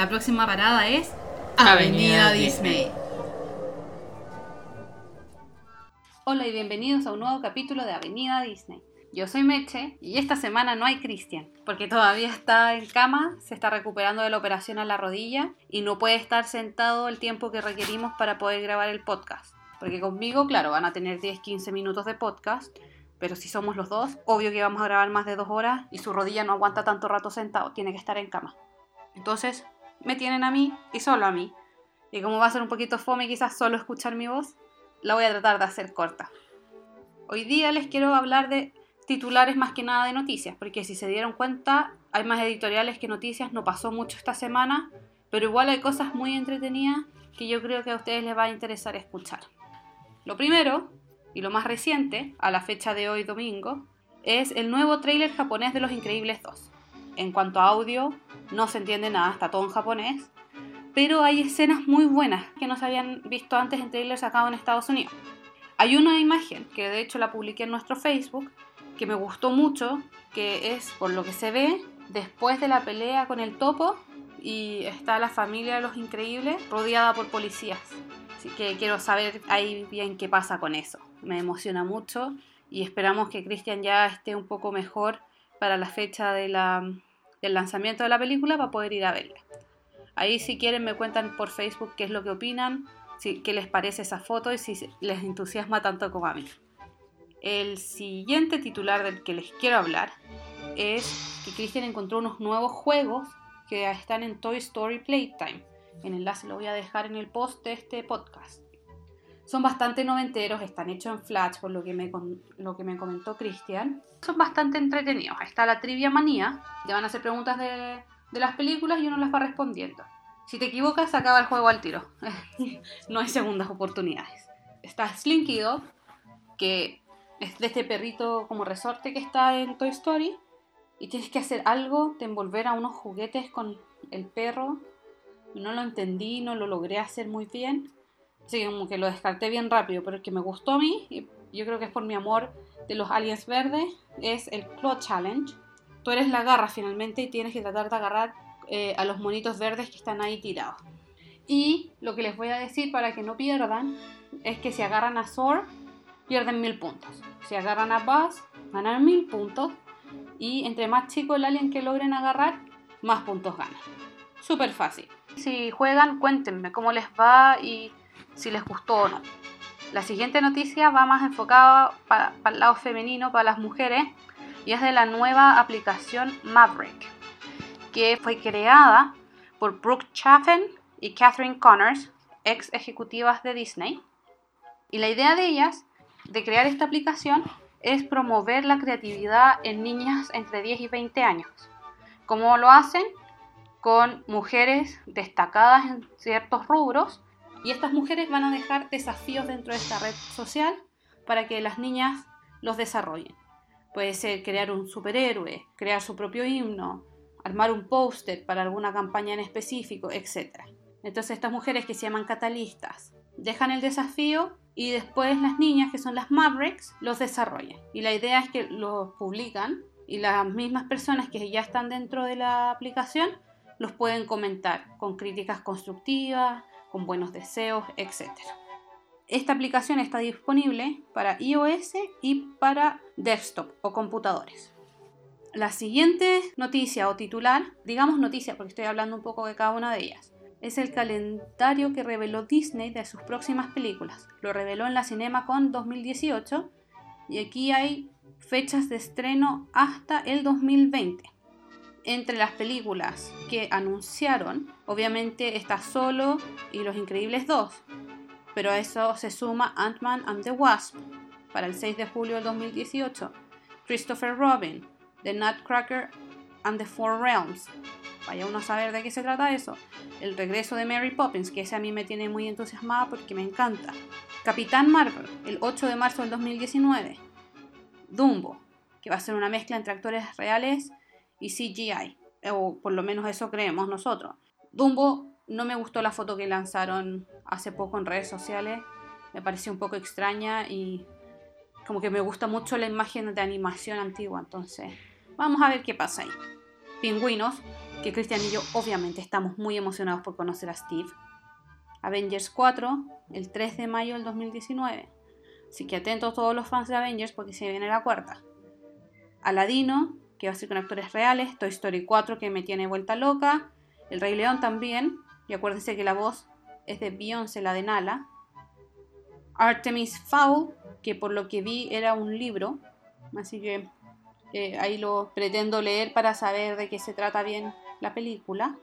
La próxima parada es Avenida Avenida Disney. Hola y bienvenidos a un nuevo capítulo de Avenida Disney. Yo soy Meche y esta semana no hay Cristian porque todavía está en cama, se está recuperando de la operación a la rodilla y no puede estar sentado el tiempo que requerimos para poder grabar el podcast. Porque conmigo, claro, van a tener 10-15 minutos de podcast, pero si somos los dos, obvio que vamos a grabar más de dos horas y su rodilla no aguanta tanto rato sentado, tiene que estar en cama. Entonces, me tienen a mí y solo a mí. Y como va a ser un poquito fome quizás solo escuchar mi voz, la voy a tratar de hacer corta. Hoy día les quiero hablar de titulares más que nada de noticias, porque si se dieron cuenta, hay más editoriales que noticias, no pasó mucho esta semana, pero igual hay cosas muy entretenidas que yo creo que a ustedes les va a interesar escuchar. Lo primero, y lo más reciente, a la fecha de hoy domingo, es el nuevo tráiler japonés de Los Increíbles 2. En cuanto a audio, no se entiende nada, está todo en japonés, pero hay escenas muy buenas que no se habían visto antes en trailers sacados en Estados Unidos. Hay una imagen que de hecho la publiqué en nuestro Facebook que me gustó mucho, que es por lo que se ve después de la pelea con el topo y está la familia de los increíbles rodeada por policías. Así que quiero saber ahí bien qué pasa con eso. Me emociona mucho y esperamos que Christian ya esté un poco mejor para la fecha de la, del lanzamiento de la película para poder ir a verla. Ahí si quieren me cuentan por Facebook qué es lo que opinan, si, qué les parece esa foto y si les entusiasma tanto como a mí. El siguiente titular del que les quiero hablar es que Christian encontró unos nuevos juegos que están en Toy Story Playtime. El enlace lo voy a dejar en el post de este podcast. Son bastante noventeros, están hechos en Flash, por lo que me, lo que me comentó Christian. Son bastante entretenidos. Está la trivia manía, te van a hacer preguntas de, de las películas y uno las va respondiendo. Si te equivocas, acaba el juego al tiro. no hay segundas oportunidades. Está Slinky Dog, que es de este perrito como resorte que está en Toy Story. Y tienes que hacer algo de envolver a unos juguetes con el perro. No lo entendí, no lo logré hacer muy bien. Que como que lo descarté bien rápido, pero el que me gustó a mí, y yo creo que es por mi amor de los aliens verdes, es el Claw Challenge. Tú eres la garra finalmente y tienes que tratar de agarrar eh, a los monitos verdes que están ahí tirados. Y lo que les voy a decir para que no pierdan es que si agarran a Zor, pierden mil puntos. Si agarran a Buzz, ganan mil puntos. Y entre más chico el alien que logren agarrar, más puntos ganan. Súper fácil. Si juegan, cuéntenme cómo les va y si les gustó o no. La siguiente noticia va más enfocada para, el lado femenino, para las mujeres, y es de la nueva aplicación Maverick, que fue creada por Brooke Chaffin y Catherine Connors, ex ejecutivas de Disney. Y la idea de ellas, de crear esta aplicación, es promover la creatividad en niñas entre 10 y 20 años. ¿Cómo lo hacen? Con mujeres destacadas en ciertos rubros y estas mujeres van a dejar desafíos dentro de esta red social para que las niñas los desarrollen. Puede ser crear un superhéroe, crear su propio himno, armar un póster para alguna campaña en específico, etc. Entonces estas mujeres que se llaman catalistas dejan el desafío y después las niñas, que son las Mavericks, los desarrollan. Y la idea es que los publican y las mismas personas que ya están dentro de la aplicación los pueden comentar con críticas constructivas, con buenos deseos, etc. Esta aplicación está disponible para iOS y para desktop o computadores. La siguiente noticia o titular, digamos noticia porque estoy hablando un poco de cada una de ellas, es el calendario que reveló Disney de sus próximas películas. Lo reveló en la CinemaCon 2018 y aquí hay fechas de estreno hasta el 2020 entre las películas que anunciaron, obviamente está Solo y Los Increíbles 2, pero a eso se suma Ant-Man and the Wasp para el 6 de julio del 2018, Christopher Robin, The Nutcracker and the Four Realms, vaya uno a saber de qué se trata eso, el regreso de Mary Poppins, que ese a mí me tiene muy entusiasmada porque me encanta, Capitán Marvel, el 8 de marzo del 2019, Dumbo, que va a ser una mezcla entre actores reales y CGI, o por lo menos eso creemos nosotros. Dumbo no me gustó la foto que lanzaron hace poco en redes sociales, me pareció un poco extraña y como que me gusta mucho la imagen de animación antigua, entonces vamos a ver qué pasa ahí. Pingüinos, que Cristian y yo obviamente estamos muy emocionados por conocer a Steve. Avengers 4, el 3 de mayo del 2019. Así que atentos todos los fans de Avengers porque se viene la cuarta. Aladino, que va a ser con actores reales. Toy Story 4, que me tiene vuelta loca. El Rey León también. Y acuérdense que la voz es de Beyoncé, la de Nala. Artemis Fowl, que por lo que vi era un libro. Así que eh, ahí lo pretendo leer para saber de qué se trata bien la película.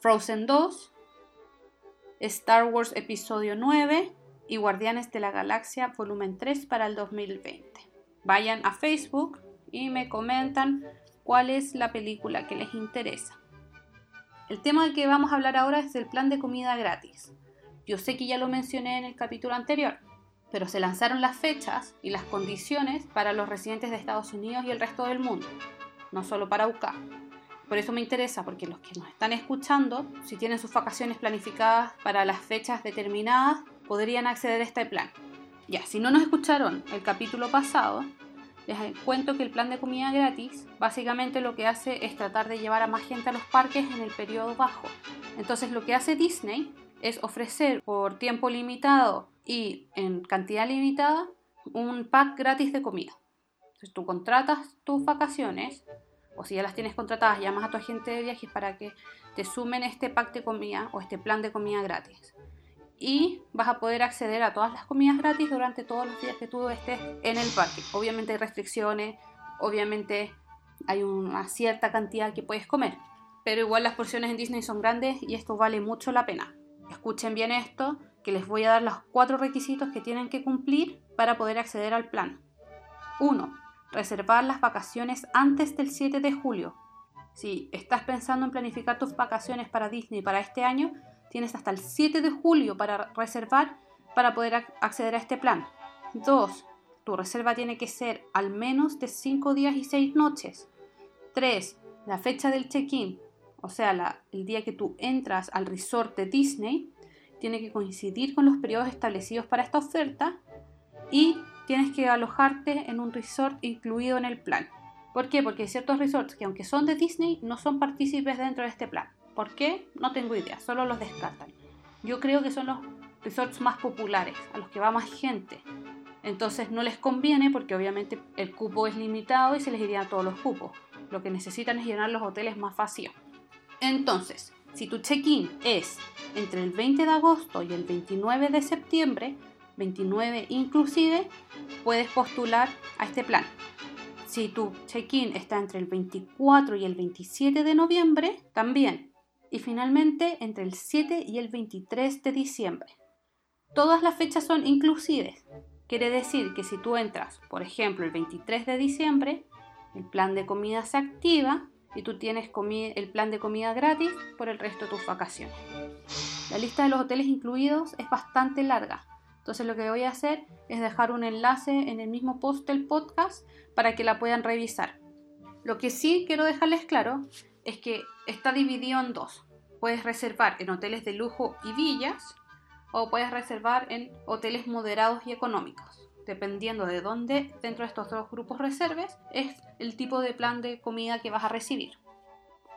Frozen 2. Star Wars Episodio 9 y Guardianes de la Galaxia Volumen 3 para el 2020. Vayan a Facebook y me comentan cuál es la película que les interesa. El tema del que vamos a hablar ahora es el plan de comida gratis. Yo sé que ya lo mencioné en el capítulo anterior, pero se lanzaron las fechas y las condiciones para los residentes de Estados Unidos y el resto del mundo, no solo para UK. Por eso me interesa, porque los que nos están escuchando, si tienen sus vacaciones planificadas para las fechas determinadas, podrían acceder a este plan. Ya, si no nos escucharon el capítulo pasado, les cuento que el plan de comida gratis básicamente lo que hace es tratar de llevar a más gente a los parques en el periodo bajo. Entonces lo que hace Disney es ofrecer por tiempo limitado y en cantidad limitada un pack gratis de comida. Entonces tú contratas tus vacaciones o si ya las tienes contratadas, llamas a tu agente de viajes para que te sumen este pack de comida o este plan de comida gratis. Y vas a poder acceder a todas las comidas gratis durante todos los días que tú estés en el parque. Obviamente hay restricciones, obviamente hay una cierta cantidad que puedes comer, pero igual las porciones en Disney son grandes y esto vale mucho la pena. Escuchen bien esto, que les voy a dar los cuatro requisitos que tienen que cumplir para poder acceder al plan. 1 reservar las vacaciones antes del 7 de julio. Si estás pensando en planificar tus vacaciones para Disney para este año, tienes hasta el 7 de julio para reservar para poder acceder a este plan. 2. Tu reserva tiene que ser al menos de 5 días y 6 noches. 3. La fecha del check-in, o sea, el día que tú entras al resort de Disney, tiene que coincidir con los periodos establecidos para esta oferta. Y tienes que alojarte en un resort incluido en el plan. ¿Por qué? Porque hay ciertos resorts que aunque son de Disney no son partícipes dentro de este plan. ¿Por qué? No tengo idea, solo los descartan. Yo creo que son los resorts más populares, a los que va más gente. Entonces no les conviene porque obviamente el cupo es limitado y se les irían todos los cupos. Lo que necesitan es llenar los hoteles más vacíos. Entonces, si tu check-in es entre el 20 de agosto y el 29 de septiembre, 29 inclusive, puedes postular a este plan. Si tu check-in está entre el 24 y el 27 de noviembre, también. Y finalmente entre el 7 y el 23 de diciembre. Todas las fechas son inclusives. Quiere decir que si tú entras, por ejemplo, el 23 de diciembre, el plan de comida se activa y tú tienes el plan de comida gratis por el resto de tus vacaciones. La lista de los hoteles incluidos es bastante larga, entonces lo que voy a hacer es dejar un enlace en el mismo post del podcast para que la puedan revisar. Lo que sí quiero dejarles claro es que está dividido en dos. Puedes reservar en hoteles de lujo y villas o puedes reservar en hoteles moderados y económicos. Dependiendo de dónde dentro de estos dos grupos reserves, es el tipo de plan de comida que vas a recibir.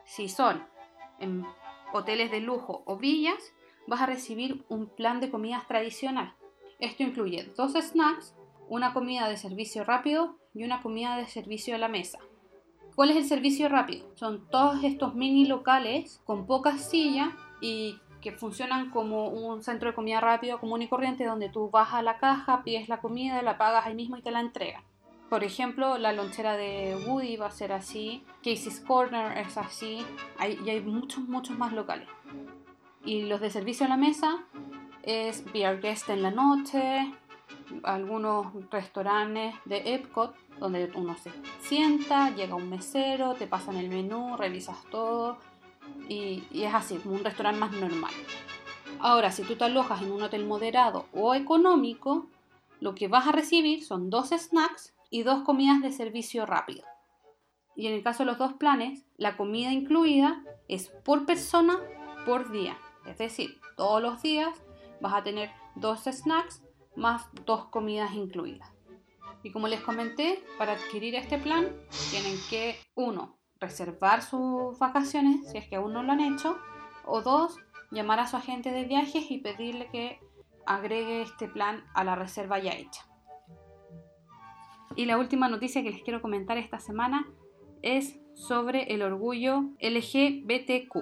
Si son en hoteles de lujo o villas, vas a recibir un plan de comidas tradicional, esto incluye dos snacks, una comida de servicio rápido y una comida de servicio a la mesa. ¿Cuál es el servicio rápido? Son todos estos mini locales con pocas sillas y que funcionan como un centro de comida rápido común y corriente donde tú vas a la caja, pides la comida, la pagas ahí mismo y te la entregan. Por ejemplo, la lonchera de Woody va a ser así, Casey's Corner es así, y hay muchos, muchos más locales. Y los de servicio a la mesa es Beer Guest en la noche, algunos restaurantes de Epcot donde uno se sienta, llega un mesero, te pasan el menú, revisas todo y, y es así, un restaurante más normal. Ahora, si tú te alojas en un hotel moderado o económico, lo que vas a recibir son dos snacks y dos comidas de servicio rápido. Y en el caso de los dos planes, la comida incluida es por persona por día. Es decir, todos los días vas a tener dos snacks más dos comidas incluidas. Y como les comenté, para adquirir este plan tienen que, uno, reservar sus vacaciones si es que aún no lo han hecho. O dos, llamar a su agente de viajes y pedirle que agregue este plan a la reserva ya hecha. Y la última noticia que les quiero comentar esta semana es sobre el orgullo LGBTQ.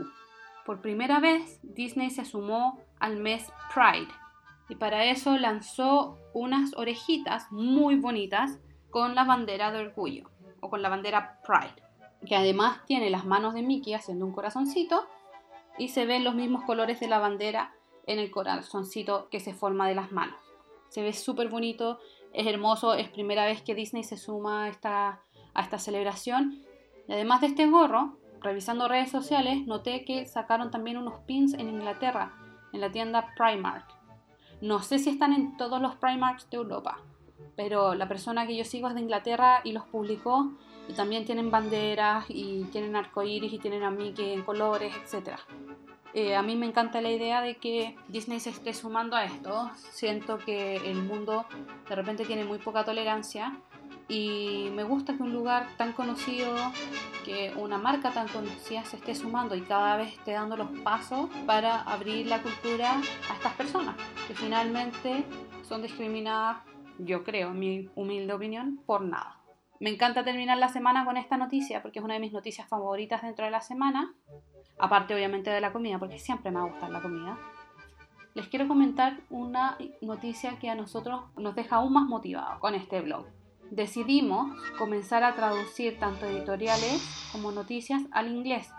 Por primera vez, Disney se sumó al mes Pride y para eso lanzó unas orejitas muy bonitas con la bandera de orgullo o con la bandera Pride, que además tiene las manos de Mickey haciendo un corazoncito y se ven los mismos colores de la bandera en el corazoncito que se forma de las manos. Se ve súper bonito, es hermoso, es primera vez que Disney se suma a esta, a esta celebración. Y además de este gorro, revisando redes sociales, noté que sacaron también unos pins en Inglaterra, en la tienda Primark. No sé si están en todos los Primarks de Europa, pero la persona que yo sigo es de Inglaterra y los publicó. También tienen banderas y tienen arcoíris y tienen a Mickey en colores, etc. Eh, a mí me encanta la idea de que Disney se esté sumando a esto. Siento que el mundo de repente tiene muy poca tolerancia y me gusta que un lugar tan conocido, que una marca tan conocida se esté sumando y cada vez esté dando los pasos para abrir la cultura a estas personas, que finalmente son discriminadas, yo creo, mi humilde opinión, por nada. Me encanta terminar la semana con esta noticia porque es una de mis noticias favoritas dentro de la semana aparte obviamente de la comida, porque siempre me gusta la comida, les quiero comentar una noticia que a nosotros nos deja aún más motivados con este blog. Decidimos comenzar a traducir tanto editoriales como noticias al inglés.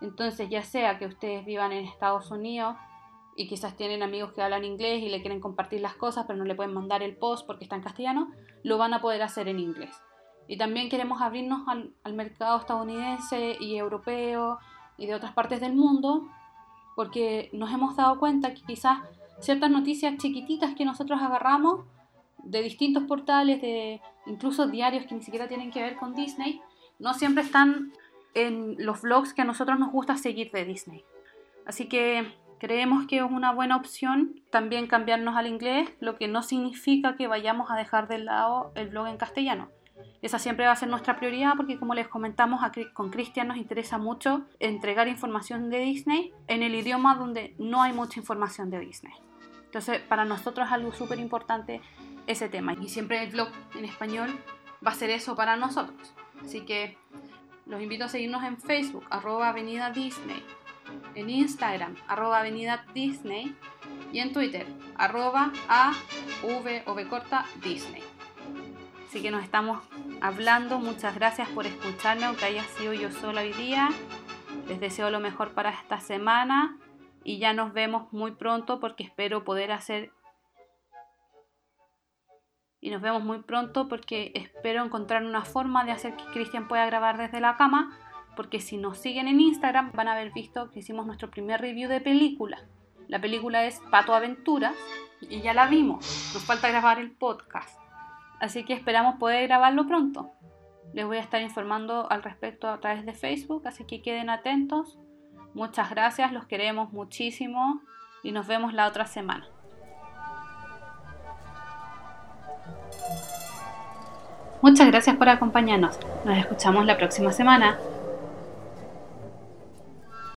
Entonces, ya sea que ustedes vivan en Estados Unidos y quizás tienen amigos que hablan inglés y le quieren compartir las cosas, pero no le pueden mandar el post porque está en castellano, lo van a poder hacer en inglés. Y también queremos abrirnos al, mercado estadounidense y europeo y de otras partes del mundo, porque nos hemos dado cuenta que quizás ciertas noticias chiquititas que nosotros agarramos de distintos portales, de incluso diarios que ni siquiera tienen que ver con Disney, no siempre están en los vlogs que a nosotros nos gusta seguir de Disney. Así que creemos que es una buena opción también cambiarnos al inglés, lo que no significa que vayamos a dejar de lado el blog en castellano. Esa siempre va a ser nuestra prioridad porque como les comentamos con Cristian nos interesa mucho entregar información de Disney en el idioma donde no hay mucha información de Disney. Entonces para nosotros es algo súper importante ese tema y siempre el blog en español va a ser eso para nosotros. Así que los invito a seguirnos en Facebook, arroba Avenida Disney, en Instagram, arroba Avenida Disney y en Twitter, arroba A, V corta Disney. Así que nos estamos hablando. Muchas gracias por escucharme, aunque haya sido yo sola hoy día. Les deseo lo mejor para esta semana y ya nos vemos muy pronto porque espero poder hacer... Y nos vemos muy pronto porque espero encontrar una forma de hacer que Cristian pueda grabar desde la cama. Porque si nos siguen en Instagram van a haber visto que hicimos nuestro primer review de película. La película es Pato Aventuras y ya la vimos. Nos falta grabar el podcast. Así que esperamos poder grabarlo pronto. Les voy a estar informando al respecto a través de Facebook, así que queden atentos. Muchas gracias, los queremos muchísimo y nos vemos la otra semana. Muchas gracias por acompañarnos. Nos escuchamos la próxima semana.